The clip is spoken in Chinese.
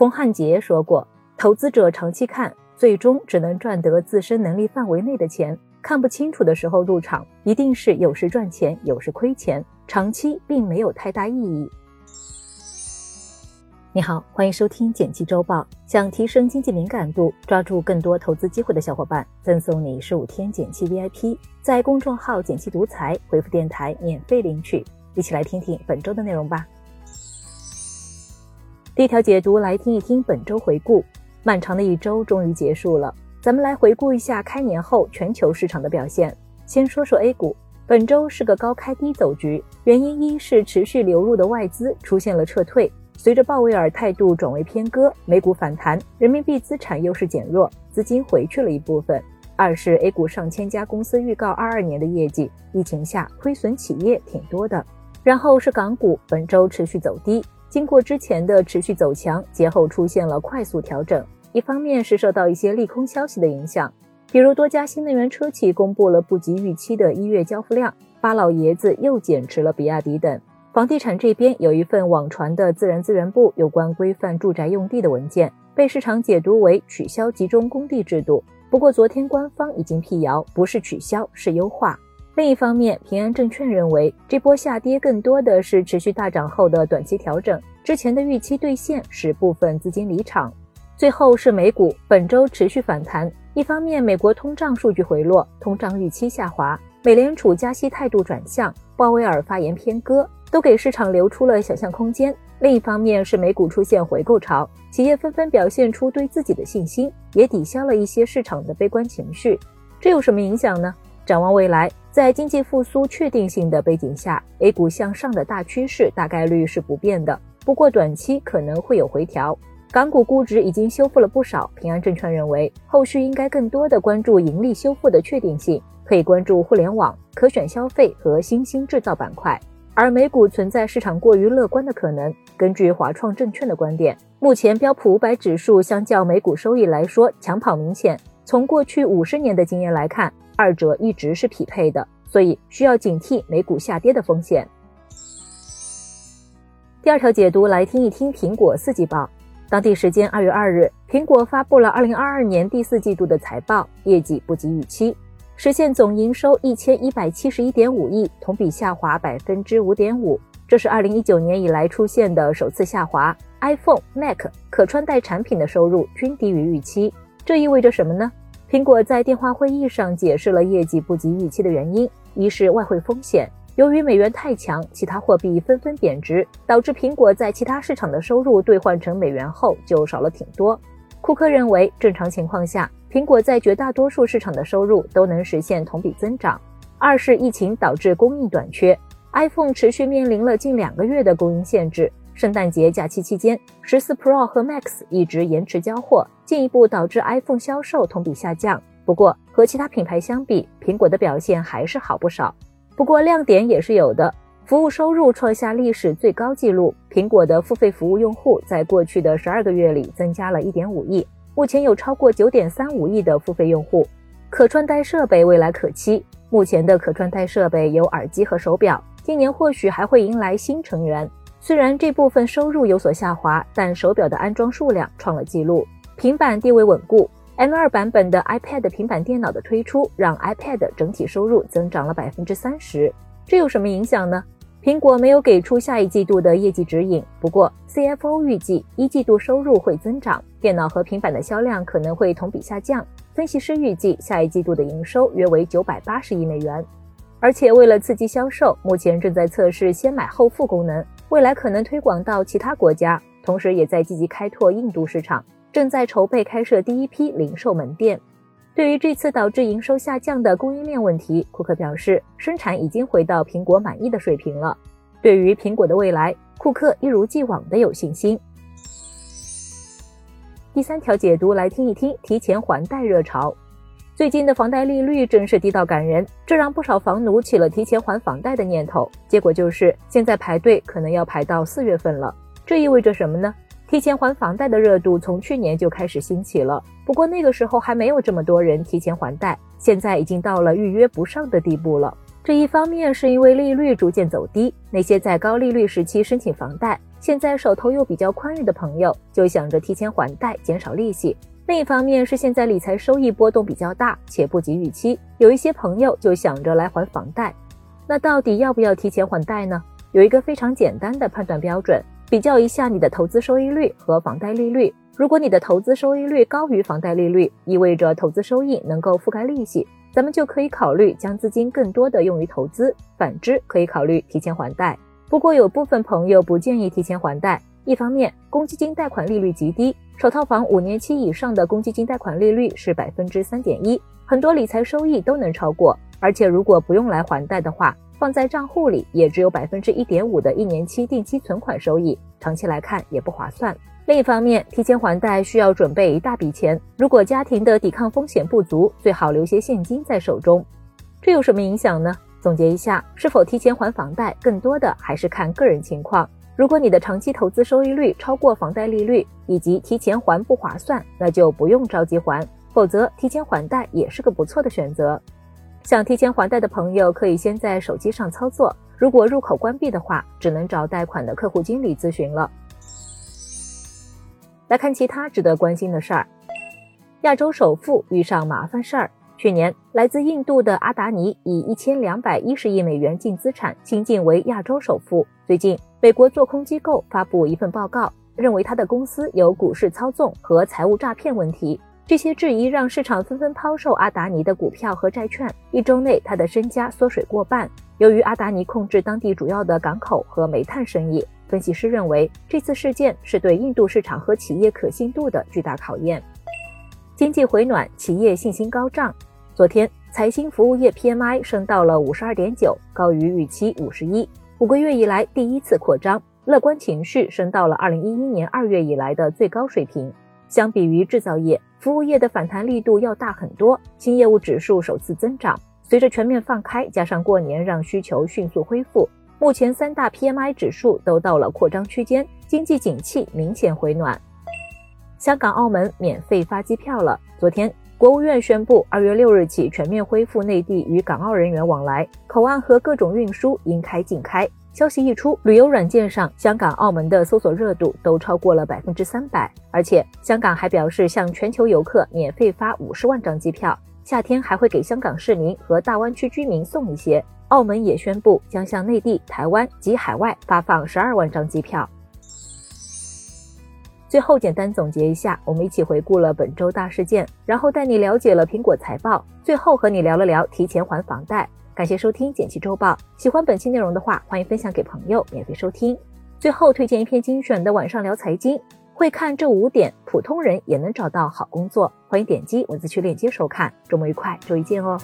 冯汉杰说过，投资者长期看，最终只能赚得自身能力范围内的钱。看不清楚的时候入场，一定是有时赚钱，有时亏钱，长期并没有太大意义。你好，欢迎收听简七周报。想提升经济敏感度，抓住更多投资机会的小伙伴，赠送你十五天简七 VIP，在公众号“简七独裁回复“电台”免费领取。一起来听听本周的内容吧。第一条解读，来听一听本周回顾。漫长的一周终于结束了，咱们来回顾一下开年后全球市场的表现。先说说 A 股，本周是个高开低走局，原因一是持续流入的外资出现了撤退。随着鲍威尔态度转为偏鸽，美股反弹，人民币资产优势减弱，资金回去了一部分。二是 A 股上千家公司预告二二年的业绩，疫情下亏损企业挺多的。然后是港股，本周持续走低，经过之前的持续走强，节后出现了快速调整。一方面是受到一些利空消息的影响，比如多家新能源车企公布了不及预期的一月交付量，巴老爷子又减持了比亚迪等。房地产这边有一份网传的自然资源部有关规范住宅用地的文件，被市场解读为取消集中供地制度。不过昨天官方已经辟谣，不是取消，是优化。另一方面，平安证券认为这波下跌更多的是持续大涨后的短期调整，之前的预期兑现使部分资金离场。最后是美股，本周持续反弹，一方面美国通胀数据回落，通胀预期下滑，美联储加息态度转向，鲍威尔发言偏鸽。都给市场留出了想象空间。另一方面是美股出现回购潮，企业纷纷表现出对自己的信心，也抵消了一些市场的悲观情绪。这有什么影响呢？展望未来，在经济复苏确定性的背景下，A 股向上的大趋势大概率是不变的。不过短期可能会有回调。港股估值已经修复了不少，平安证券认为后续应该更多的关注盈利修复的确定性，可以关注互联网、可选消费和新兴制造板块。而美股存在市场过于乐观的可能。根据华创证券的观点，目前标普五百指数相较美股收益来说强跑明显。从过去五十年的经验来看，二者一直是匹配的，所以需要警惕美股下跌的风险。第二条解读来听一听苹果四季报。当地时间二月二日，苹果发布了二零二二年第四季度的财报，业绩不及预期。实现总营收一千一百七十一点五亿，同比下滑百分之五点五，这是二零一九年以来出现的首次下滑。iPhone、Mac 可穿戴产品的收入均低于预期，这意味着什么呢？苹果在电话会议上解释了业绩不及预期的原因：一是外汇风险，由于美元太强，其他货币纷纷贬值，导致苹果在其他市场的收入兑换成美元后就少了挺多。库克认为，正常情况下。苹果在绝大多数市场的收入都能实现同比增长。二是疫情导致供应短缺，iPhone 持续面临了近两个月的供应限制。圣诞节假期期间，十四 Pro 和 Max 一直延迟交货，进一步导致 iPhone 销售同比下降。不过和其他品牌相比，苹果的表现还是好不少。不过亮点也是有的，服务收入创下历史最高纪录。苹果的付费服务用户在过去的十二个月里增加了一点五亿。目前有超过九点三五亿的付费用户，可穿戴设备未来可期。目前的可穿戴设备有耳机和手表，今年或许还会迎来新成员。虽然这部分收入有所下滑，但手表的安装数量创了纪录。平板地位稳固，M2 版本的 iPad 平板电脑的推出，让 iPad 整体收入增长了百分之三十。这有什么影响呢？苹果没有给出下一季度的业绩指引，不过 CFO 预计一季度收入会增长，电脑和平板的销量可能会同比下降。分析师预计下一季度的营收约为九百八十亿美元，而且为了刺激销售，目前正在测试先买后付功能，未来可能推广到其他国家，同时也在积极开拓印度市场，正在筹备开设第一批零售门店。对于这次导致营收下降的供应链问题，库克表示，生产已经回到苹果满意的水平了。对于苹果的未来，库克一如既往的有信心。第三条解读来听一听，提前还贷热潮。最近的房贷利率真是低到感人，这让不少房奴起了提前还房贷的念头。结果就是现在排队可能要排到四月份了。这意味着什么呢？提前还房贷的热度从去年就开始兴起了，不过那个时候还没有这么多人提前还贷，现在已经到了预约不上的地步了。这一方面是因为利率逐渐走低，那些在高利率时期申请房贷，现在手头又比较宽裕的朋友，就想着提前还贷，减少利息。另一方面是现在理财收益波动比较大，且不及预期，有一些朋友就想着来还房贷。那到底要不要提前还贷呢？有一个非常简单的判断标准，比较一下你的投资收益率和房贷利率。如果你的投资收益率高于房贷利率，意味着投资收益能够覆盖利息，咱们就可以考虑将资金更多的用于投资。反之，可以考虑提前还贷。不过有部分朋友不建议提前还贷，一方面公积金贷款利率极低，首套房五年期以上的公积金贷款利率是百分之三点一，很多理财收益都能超过，而且如果不用来还贷的话，放在账户里也只有百分之一点五的一年期定期存款收益，长期来看也不划算。另一方面，提前还贷需要准备一大笔钱，如果家庭的抵抗风险不足，最好留些现金在手中。这有什么影响呢？总结一下，是否提前还房贷，更多的还是看个人情况。如果你的长期投资收益率超过房贷利率，以及提前还不划算，那就不用着急还；否则，提前还贷也是个不错的选择。想提前还贷的朋友，可以先在手机上操作。如果入口关闭的话，只能找贷款的客户经理咨询了。来看其他值得关心的事儿，亚洲首富遇上麻烦事儿。去年，来自印度的阿达尼以一千两百一十亿美元净资产新晋为亚洲首富。最近，美国做空机构发布一份报告，认为他的公司有股市操纵和财务诈骗问题。这些质疑让市场纷纷抛售阿达尼的股票和债券。一周内，他的身家缩水过半。由于阿达尼控制当地主要的港口和煤炭生意，分析师认为这次事件是对印度市场和企业可信度的巨大考验。经济回暖，企业信心高涨。昨天，财新服务业 PMI 升到了五十二点九，高于预期五十一，五个月以来第一次扩张，乐观情绪升到了二零一一年二月以来的最高水平。相比于制造业，服务业的反弹力度要大很多，新业务指数首次增长。随着全面放开，加上过年让需求迅速恢复，目前三大 PMI 指数都到了扩张区间，经济景气明显回暖。香港、澳门免费发机票了。昨天。国务院宣布，二月六日起全面恢复内地与港澳人员往来，口岸和各种运输应开尽开。消息一出，旅游软件上香港、澳门的搜索热度都超过了百分之三百。而且，香港还表示向全球游客免费发五十万张机票，夏天还会给香港市民和大湾区居民送一些。澳门也宣布将向内地、台湾及海外发放十二万张机票。最后简单总结一下，我们一起回顾了本周大事件，然后带你了解了苹果财报，最后和你聊了聊提前还房贷。感谢收听简七周报，喜欢本期内容的话，欢迎分享给朋友免费收听。最后推荐一篇精选的晚上聊财经，会看这五点，普通人也能找到好工作。欢迎点击文字区链接收看。周末愉快，周一见哦。